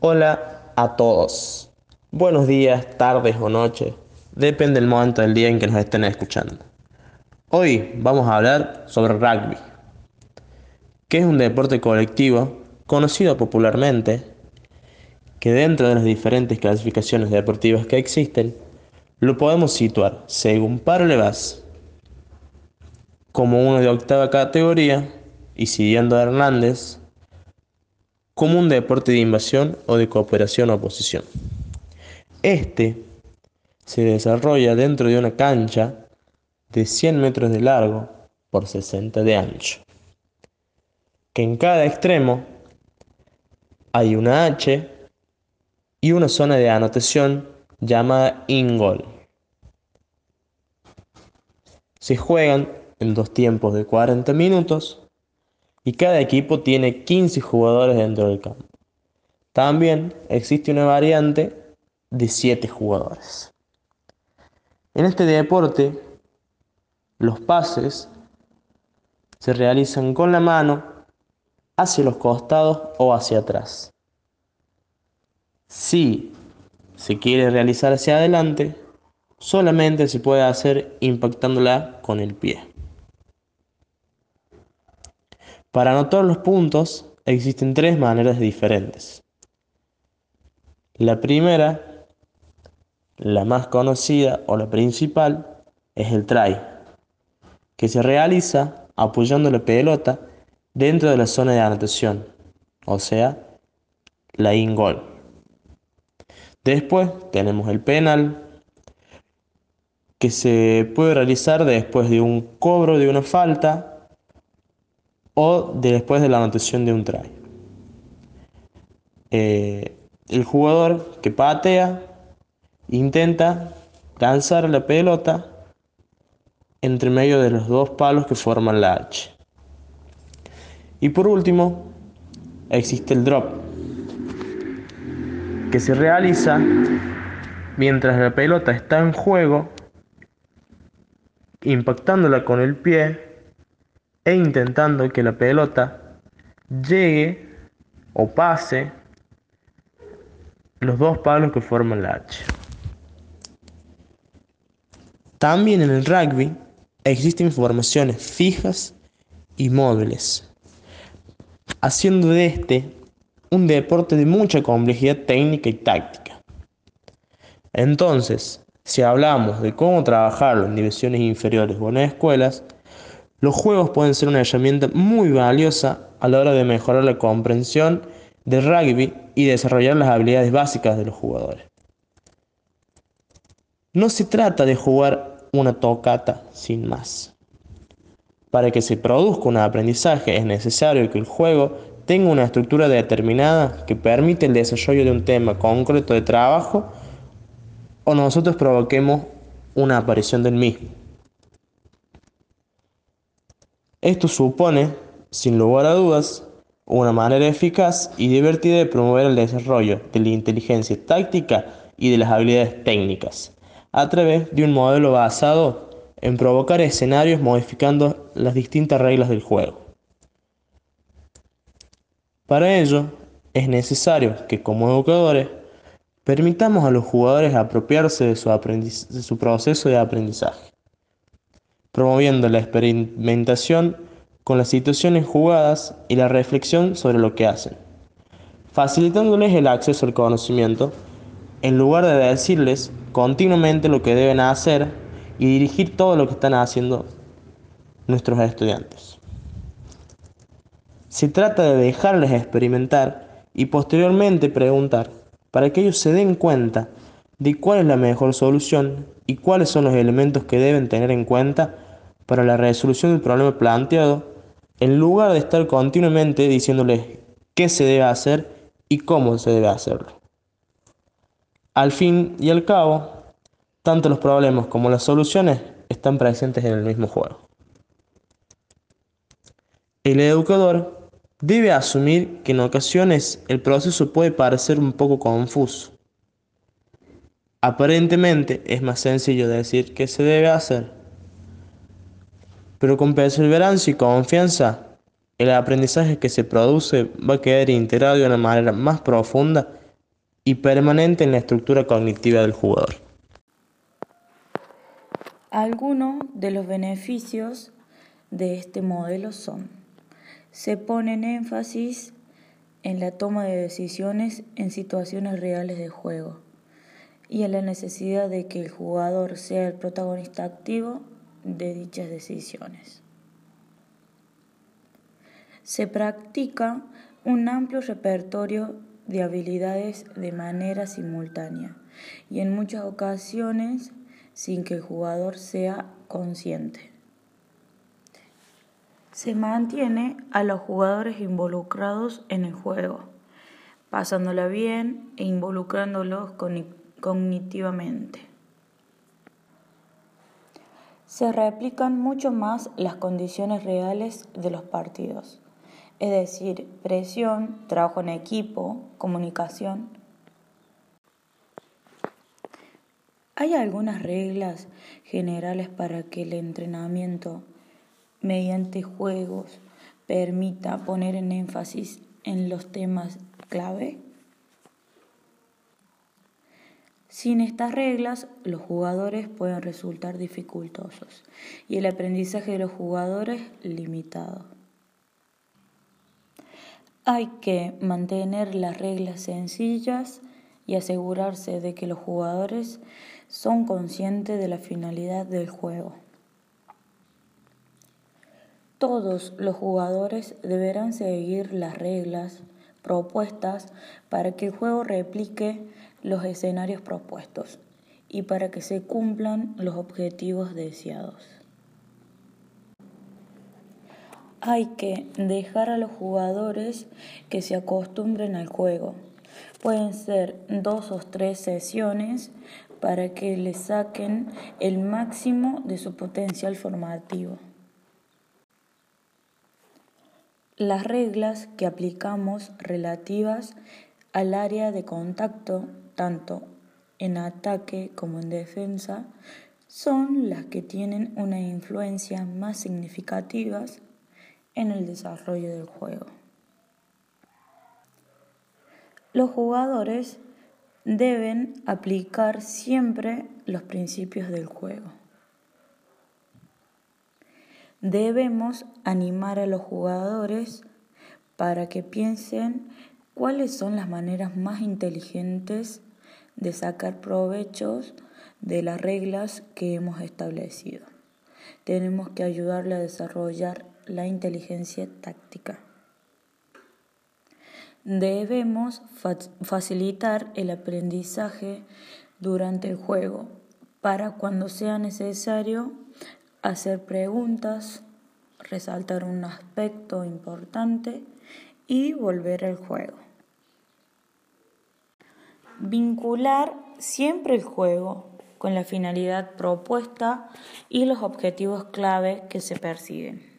Hola a todos. Buenos días, tardes o noches. Depende del momento del día en que nos estén escuchando. Hoy vamos a hablar sobre rugby, que es un deporte colectivo conocido popularmente, que dentro de las diferentes clasificaciones deportivas que existen, lo podemos situar, según Parlevas, como uno de octava categoría y siguiendo a Hernández, como un deporte de invasión o de cooperación o oposición. Este se desarrolla dentro de una cancha de 100 metros de largo por 60 de ancho, que en cada extremo hay una H y una zona de anotación llamada ingol. Se juegan en dos tiempos de 40 minutos y cada equipo tiene 15 jugadores dentro del campo. También existe una variante de 7 jugadores. En este deporte, los pases se realizan con la mano hacia los costados o hacia atrás. Si se quiere realizar hacia adelante, solamente se puede hacer impactándola con el pie. Para anotar los puntos existen tres maneras diferentes. La primera, la más conocida o la principal, es el try, que se realiza apoyando la pelota dentro de la zona de anotación, o sea, la in-goal. Después tenemos el penal, que se puede realizar después de un cobro de una falta o después de la anotación de un try. Eh, el jugador que patea intenta lanzar la pelota entre medio de los dos palos que forman la H. Y por último, existe el drop, que se realiza mientras la pelota está en juego, impactándola con el pie e intentando que la pelota llegue o pase los dos palos que forman la H. También en el rugby existen formaciones fijas y móviles, haciendo de este un deporte de mucha complejidad técnica y táctica. Entonces, si hablamos de cómo trabajarlo en divisiones inferiores o en escuelas, los juegos pueden ser una herramienta muy valiosa a la hora de mejorar la comprensión del rugby y desarrollar las habilidades básicas de los jugadores. No se trata de jugar una tocata sin más. Para que se produzca un aprendizaje es necesario que el juego tenga una estructura determinada que permite el desarrollo de un tema concreto de trabajo o nosotros provoquemos una aparición del mismo. Esto supone, sin lugar a dudas, una manera eficaz y divertida de promover el desarrollo de la inteligencia táctica y de las habilidades técnicas, a través de un modelo basado en provocar escenarios modificando las distintas reglas del juego. Para ello, es necesario que como educadores permitamos a los jugadores apropiarse de su, de su proceso de aprendizaje promoviendo la experimentación con las situaciones jugadas y la reflexión sobre lo que hacen, facilitándoles el acceso al conocimiento en lugar de decirles continuamente lo que deben hacer y dirigir todo lo que están haciendo nuestros estudiantes. Se trata de dejarles experimentar y posteriormente preguntar para que ellos se den cuenta de cuál es la mejor solución y cuáles son los elementos que deben tener en cuenta para la resolución del problema planteado, en lugar de estar continuamente diciéndoles qué se debe hacer y cómo se debe hacerlo. Al fin y al cabo, tanto los problemas como las soluciones están presentes en el mismo juego. El educador debe asumir que en ocasiones el proceso puede parecer un poco confuso. Aparentemente es más sencillo decir qué se debe hacer pero con perseverancia y confianza, el aprendizaje que se produce va a quedar integrado de una manera más profunda y permanente en la estructura cognitiva del jugador. Algunos de los beneficios de este modelo son, se ponen énfasis en la toma de decisiones en situaciones reales de juego y en la necesidad de que el jugador sea el protagonista activo de dichas decisiones. Se practica un amplio repertorio de habilidades de manera simultánea y en muchas ocasiones sin que el jugador sea consciente. Se mantiene a los jugadores involucrados en el juego, pasándola bien e involucrándolos cognitivamente. Se replican mucho más las condiciones reales de los partidos, es decir, presión, trabajo en equipo, comunicación. Hay algunas reglas generales para que el entrenamiento mediante juegos permita poner en énfasis en los temas clave? Sin estas reglas, los jugadores pueden resultar dificultosos y el aprendizaje de los jugadores limitado. Hay que mantener las reglas sencillas y asegurarse de que los jugadores son conscientes de la finalidad del juego. Todos los jugadores deberán seguir las reglas propuestas para que el juego replique los escenarios propuestos y para que se cumplan los objetivos deseados. Hay que dejar a los jugadores que se acostumbren al juego. Pueden ser dos o tres sesiones para que le saquen el máximo de su potencial formativo. Las reglas que aplicamos relativas al área de contacto, tanto en ataque como en defensa, son las que tienen una influencia más significativa en el desarrollo del juego. Los jugadores deben aplicar siempre los principios del juego. Debemos animar a los jugadores para que piensen cuáles son las maneras más inteligentes de sacar provechos de las reglas que hemos establecido. Tenemos que ayudarle a desarrollar la inteligencia táctica. Debemos facilitar el aprendizaje durante el juego para cuando sea necesario hacer preguntas, resaltar un aspecto importante y volver al juego. Vincular siempre el juego con la finalidad propuesta y los objetivos clave que se persiguen.